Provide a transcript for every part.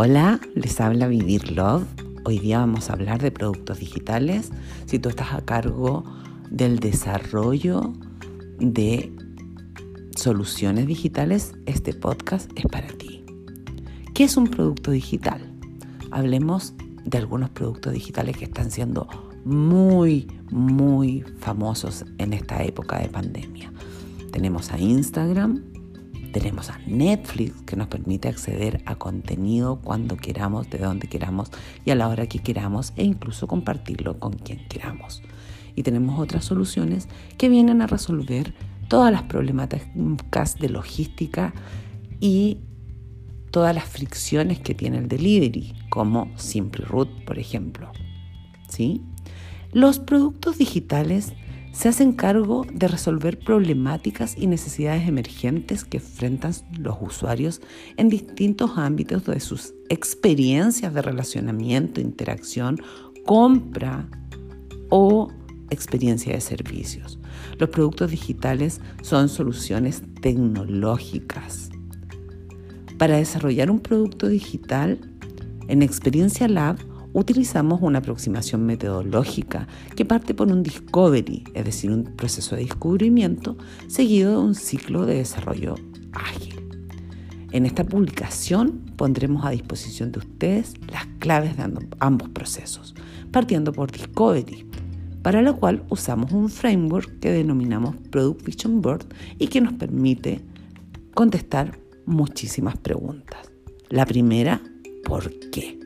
Hola, les habla Vivir Love. Hoy día vamos a hablar de productos digitales. Si tú estás a cargo del desarrollo de soluciones digitales, este podcast es para ti. ¿Qué es un producto digital? Hablemos de algunos productos digitales que están siendo muy, muy famosos en esta época de pandemia. Tenemos a Instagram, tenemos a Netflix que nos permite acceder a contenido cuando queramos, de donde queramos y a la hora que queramos e incluso compartirlo con quien queramos. Y tenemos otras soluciones que vienen a resolver todas las problemáticas de logística y todas las fricciones que tiene el delivery, como Root, por ejemplo. ¿Sí? Los productos digitales se hacen cargo de resolver problemáticas y necesidades emergentes que enfrentan los usuarios en distintos ámbitos de sus experiencias de relacionamiento, interacción, compra o experiencia de servicios. Los productos digitales son soluciones tecnológicas. Para desarrollar un producto digital, en Experiencia Lab utilizamos una aproximación metodológica que parte por un discovery, es decir, un proceso de descubrimiento, seguido de un ciclo de desarrollo ágil. En esta publicación pondremos a disposición de ustedes las claves de ambos procesos, partiendo por Discovery, para lo cual usamos un framework que denominamos Product Vision Board y que nos permite contestar muchísimas preguntas. La primera, ¿por qué?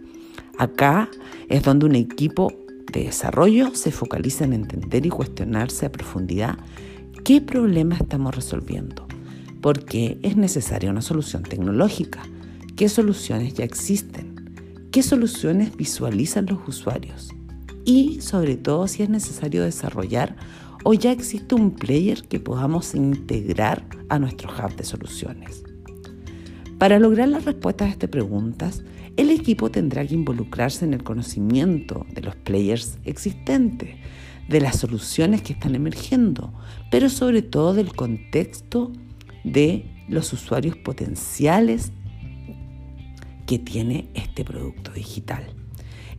Acá es donde un equipo de desarrollo se focaliza en entender y cuestionarse a profundidad qué problema estamos resolviendo, por qué es necesaria una solución tecnológica, qué soluciones ya existen, qué soluciones visualizan los usuarios y sobre todo si es necesario desarrollar o ya existe un player que podamos integrar a nuestro hub de soluciones. Para lograr las respuestas a estas preguntas, el equipo tendrá que involucrarse en el conocimiento de los players existentes, de las soluciones que están emergiendo, pero sobre todo del contexto de los usuarios potenciales que tiene este producto digital.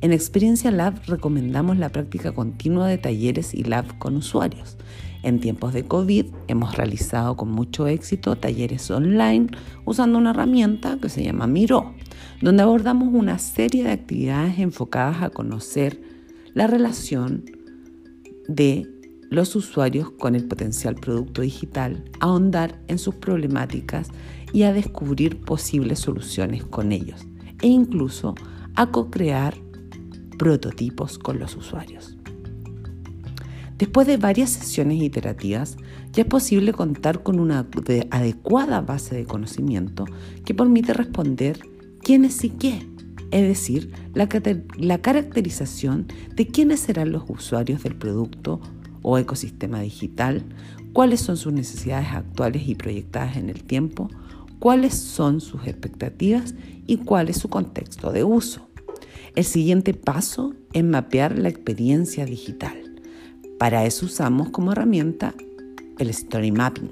En Experiencia Lab recomendamos la práctica continua de talleres y lab con usuarios. En tiempos de COVID hemos realizado con mucho éxito talleres online usando una herramienta que se llama Miro donde abordamos una serie de actividades enfocadas a conocer la relación de los usuarios con el potencial producto digital, a ahondar en sus problemáticas y a descubrir posibles soluciones con ellos e incluso a co-crear prototipos con los usuarios. Después de varias sesiones iterativas, ya es posible contar con una adecuada base de conocimiento que permite responder quiénes y qué, es decir, la, la caracterización de quiénes serán los usuarios del producto o ecosistema digital, cuáles son sus necesidades actuales y proyectadas en el tiempo, cuáles son sus expectativas y cuál es su contexto de uso. El siguiente paso es mapear la experiencia digital. Para eso usamos como herramienta el Story Mapping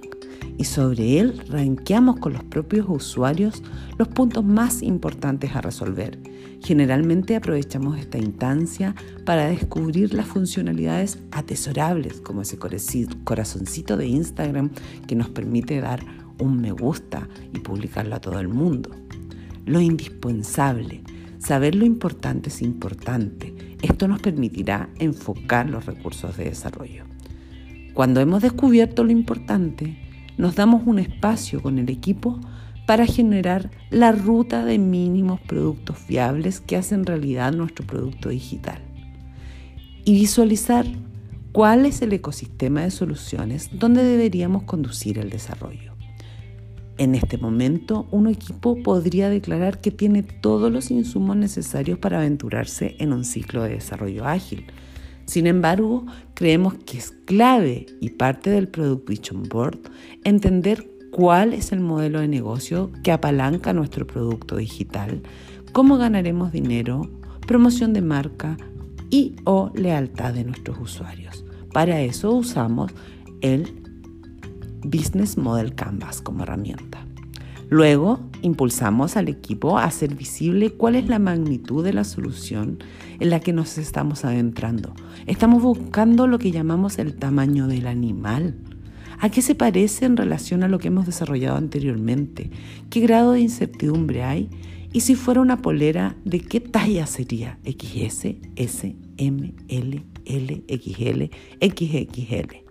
y sobre él ranqueamos con los propios usuarios los puntos más importantes a resolver. Generalmente aprovechamos esta instancia para descubrir las funcionalidades atesorables, como ese corazoncito de Instagram que nos permite dar un me gusta y publicarlo a todo el mundo. Lo indispensable, saber lo importante es importante. Esto nos permitirá enfocar los recursos de desarrollo. Cuando hemos descubierto lo importante, nos damos un espacio con el equipo para generar la ruta de mínimos productos fiables que hacen realidad nuestro producto digital y visualizar cuál es el ecosistema de soluciones donde deberíamos conducir el desarrollo. En este momento, un equipo podría declarar que tiene todos los insumos necesarios para aventurarse en un ciclo de desarrollo ágil, sin embargo, creemos que es clave y parte del Product Vision Board entender cuál es el modelo de negocio que apalanca nuestro producto digital, cómo ganaremos dinero, promoción de marca y o lealtad de nuestros usuarios. Para eso usamos el Business Model Canvas como herramienta. Luego, impulsamos al equipo a hacer visible cuál es la magnitud de la solución en la que nos estamos adentrando. Estamos buscando lo que llamamos el tamaño del animal. ¿A qué se parece en relación a lo que hemos desarrollado anteriormente? ¿Qué grado de incertidumbre hay? Y si fuera una polera, ¿de qué talla sería? ¿XS, S, M, L, L, XL, XXL?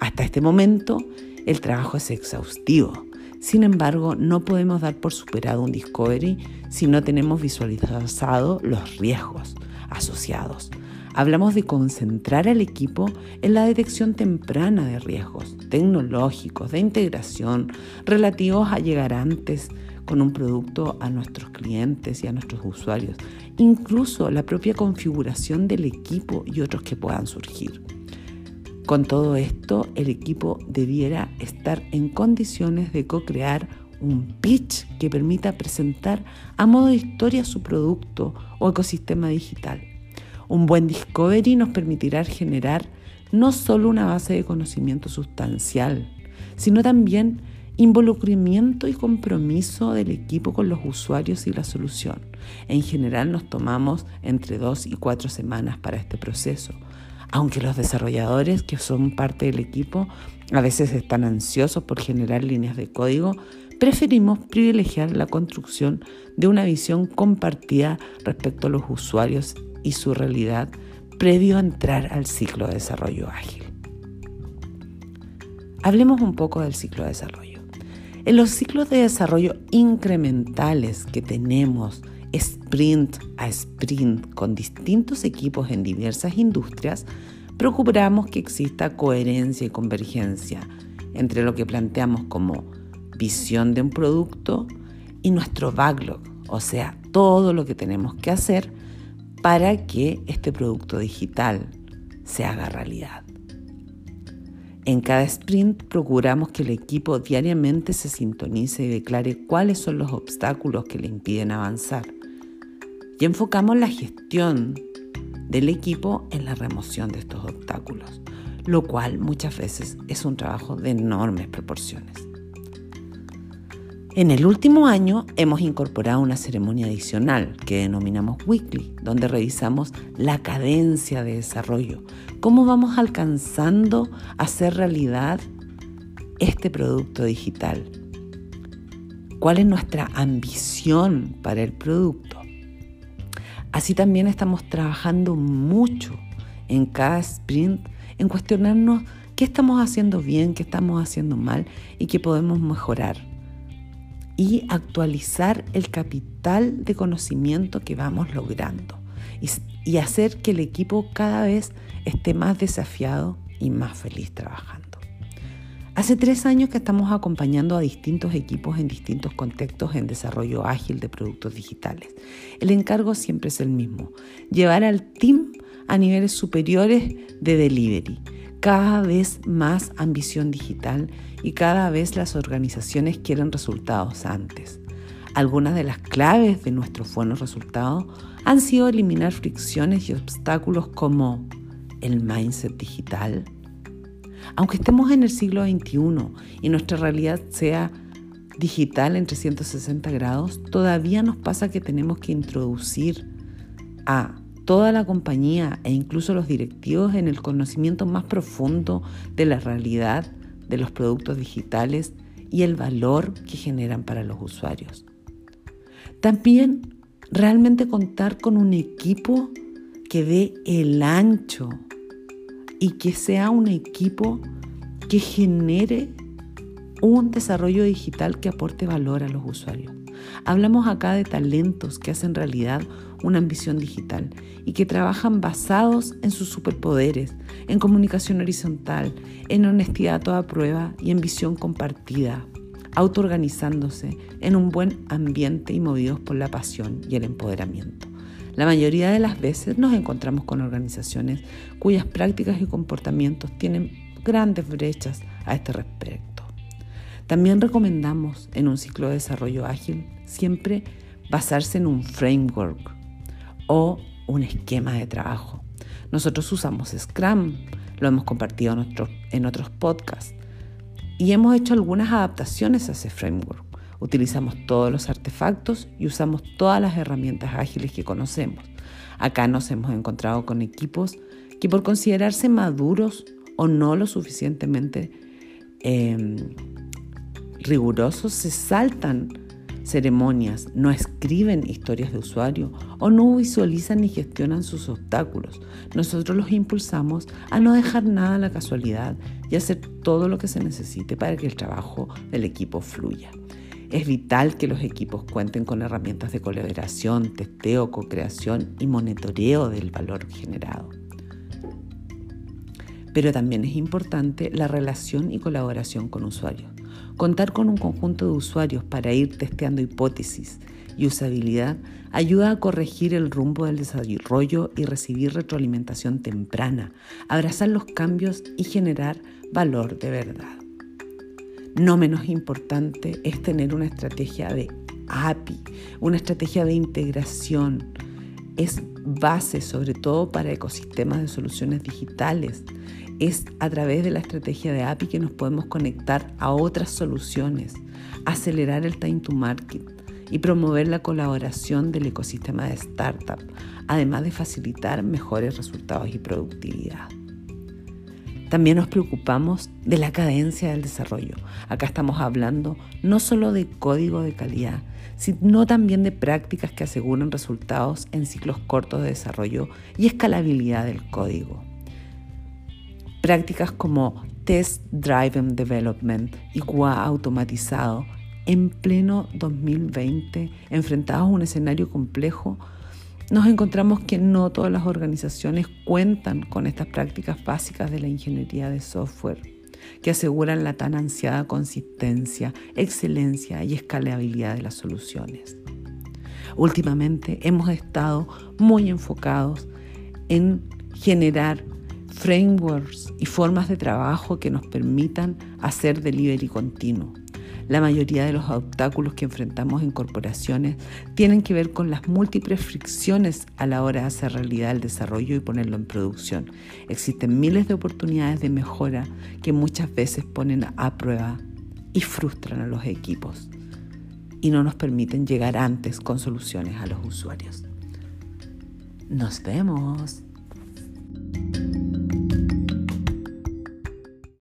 Hasta este momento, el trabajo es exhaustivo. Sin embargo, no podemos dar por superado un discovery si no tenemos visualizado los riesgos asociados. Hablamos de concentrar al equipo en la detección temprana de riesgos tecnológicos, de integración, relativos a llegar antes con un producto a nuestros clientes y a nuestros usuarios, incluso la propia configuración del equipo y otros que puedan surgir. Con todo esto, el equipo debiera estar en condiciones de co-crear un pitch que permita presentar a modo de historia su producto o ecosistema digital. Un buen discovery nos permitirá generar no solo una base de conocimiento sustancial, sino también involucramiento y compromiso del equipo con los usuarios y la solución. En general nos tomamos entre dos y cuatro semanas para este proceso, aunque los desarrolladores que son parte del equipo a veces están ansiosos por generar líneas de código, preferimos privilegiar la construcción de una visión compartida respecto a los usuarios y su realidad previo a entrar al ciclo de desarrollo ágil. Hablemos un poco del ciclo de desarrollo. En los ciclos de desarrollo incrementales que tenemos sprint a sprint con distintos equipos en diversas industrias, procuramos que exista coherencia y convergencia entre lo que planteamos como visión de un producto y nuestro backlog, o sea, todo lo que tenemos que hacer para que este producto digital se haga realidad. En cada sprint procuramos que el equipo diariamente se sintonice y declare cuáles son los obstáculos que le impiden avanzar y enfocamos la gestión del equipo en la remoción de estos obstáculos, lo cual muchas veces es un trabajo de enormes proporciones. En el último año hemos incorporado una ceremonia adicional que denominamos Weekly, donde revisamos la cadencia de desarrollo, cómo vamos alcanzando a hacer realidad este producto digital, cuál es nuestra ambición para el producto Así también estamos trabajando mucho en cada sprint en cuestionarnos qué estamos haciendo bien, qué estamos haciendo mal y qué podemos mejorar. Y actualizar el capital de conocimiento que vamos logrando y, hacer que el equipo cada vez esté más desafiado y más feliz trabajando. Hace tres años que estamos acompañando a distintos equipos en distintos contextos en desarrollo ágil de productos digitales. El encargo siempre es el mismo, llevar al team a niveles superiores de delivery, cada vez más ambición digital y cada vez las organizaciones quieren resultados antes. Algunas de las claves de nuestros buenos resultados han sido eliminar fricciones y obstáculos como el mindset digital, aunque estemos en el siglo XXI y nuestra realidad sea digital en 360 grados, todavía nos pasa que tenemos que introducir a toda la compañía e incluso los directivos en el conocimiento más profundo de la realidad de los productos digitales y el valor que generan para los usuarios. También realmente contar con un equipo que dé el ancho y que sea un equipo que genere un desarrollo digital que aporte valor a los usuarios. Hablamos acá de talentos que hacen realidad una ambición digital y que trabajan basados en sus superpoderes, en comunicación horizontal, en honestidad a toda prueba y en visión compartida, autoorganizándose en un buen ambiente y movidos por la pasión y el empoderamiento. La mayoría de las veces nos encontramos con organizaciones cuyas prácticas y comportamientos tienen grandes brechas a este respecto. También recomendamos en un ciclo de desarrollo ágil siempre basarse en un framework o un esquema de trabajo. Nosotros usamos Scrum, lo hemos compartido en, otros podcasts y hemos hecho algunas adaptaciones a ese framework. Utilizamos todos los artefactos y usamos todas las herramientas ágiles que conocemos. Acá nos hemos encontrado con equipos que por considerarse maduros o no lo suficientemente em, rigurosos se saltan ceremonias, no escriben historias de usuario o no visualizan ni gestionan sus obstáculos. Nosotros los impulsamos a no dejar nada a la casualidad y hacer todo lo que se necesite para que el trabajo del equipo fluya. Es vital que los equipos cuenten con herramientas de colaboración, testeo, co-creación y monitoreo del valor generado. Pero también es importante la relación y colaboración con usuarios. Contar con un conjunto de usuarios para ir testeando hipótesis y usabilidad ayuda a corregir el rumbo del desarrollo y recibir retroalimentación temprana, abrazar los cambios y generar valor de verdad. No menos importante es tener una estrategia de API, una estrategia de integración. Es base sobre todo para ecosistemas de soluciones digitales es a través de la estrategia de API que nos podemos conectar a otras soluciones, acelerar el time to market y promover la colaboración del ecosistema de startup, además de facilitar mejores resultados y productividad. También nos preocupamos de la cadencia del desarrollo. Acá estamos hablando no solo de código de calidad, sino también de prácticas que aseguran resultados en ciclos cortos de desarrollo y escalabilidad del código. Prácticas como Test Driven Development y QA automatizado en pleno 2020, enfrentados a un escenario complejo, nos encontramos que no todas las organizaciones cuentan con estas prácticas básicas de la ingeniería de software que aseguran la tan ansiada consistencia, excelencia y escalabilidad de las soluciones. Últimamente hemos estado muy enfocados en generar frameworks y formas de trabajo que nos permitan hacer delivery continuo. La mayoría de los obstáculos que enfrentamos en corporaciones tienen que ver con las múltiples fricciones a la hora de hacer realidad el desarrollo y ponerlo en producción. Existen miles de oportunidades de mejora que muchas veces ponen a prueba y frustran a los equipos y no nos permiten llegar antes con soluciones a los usuarios. Nos vemos.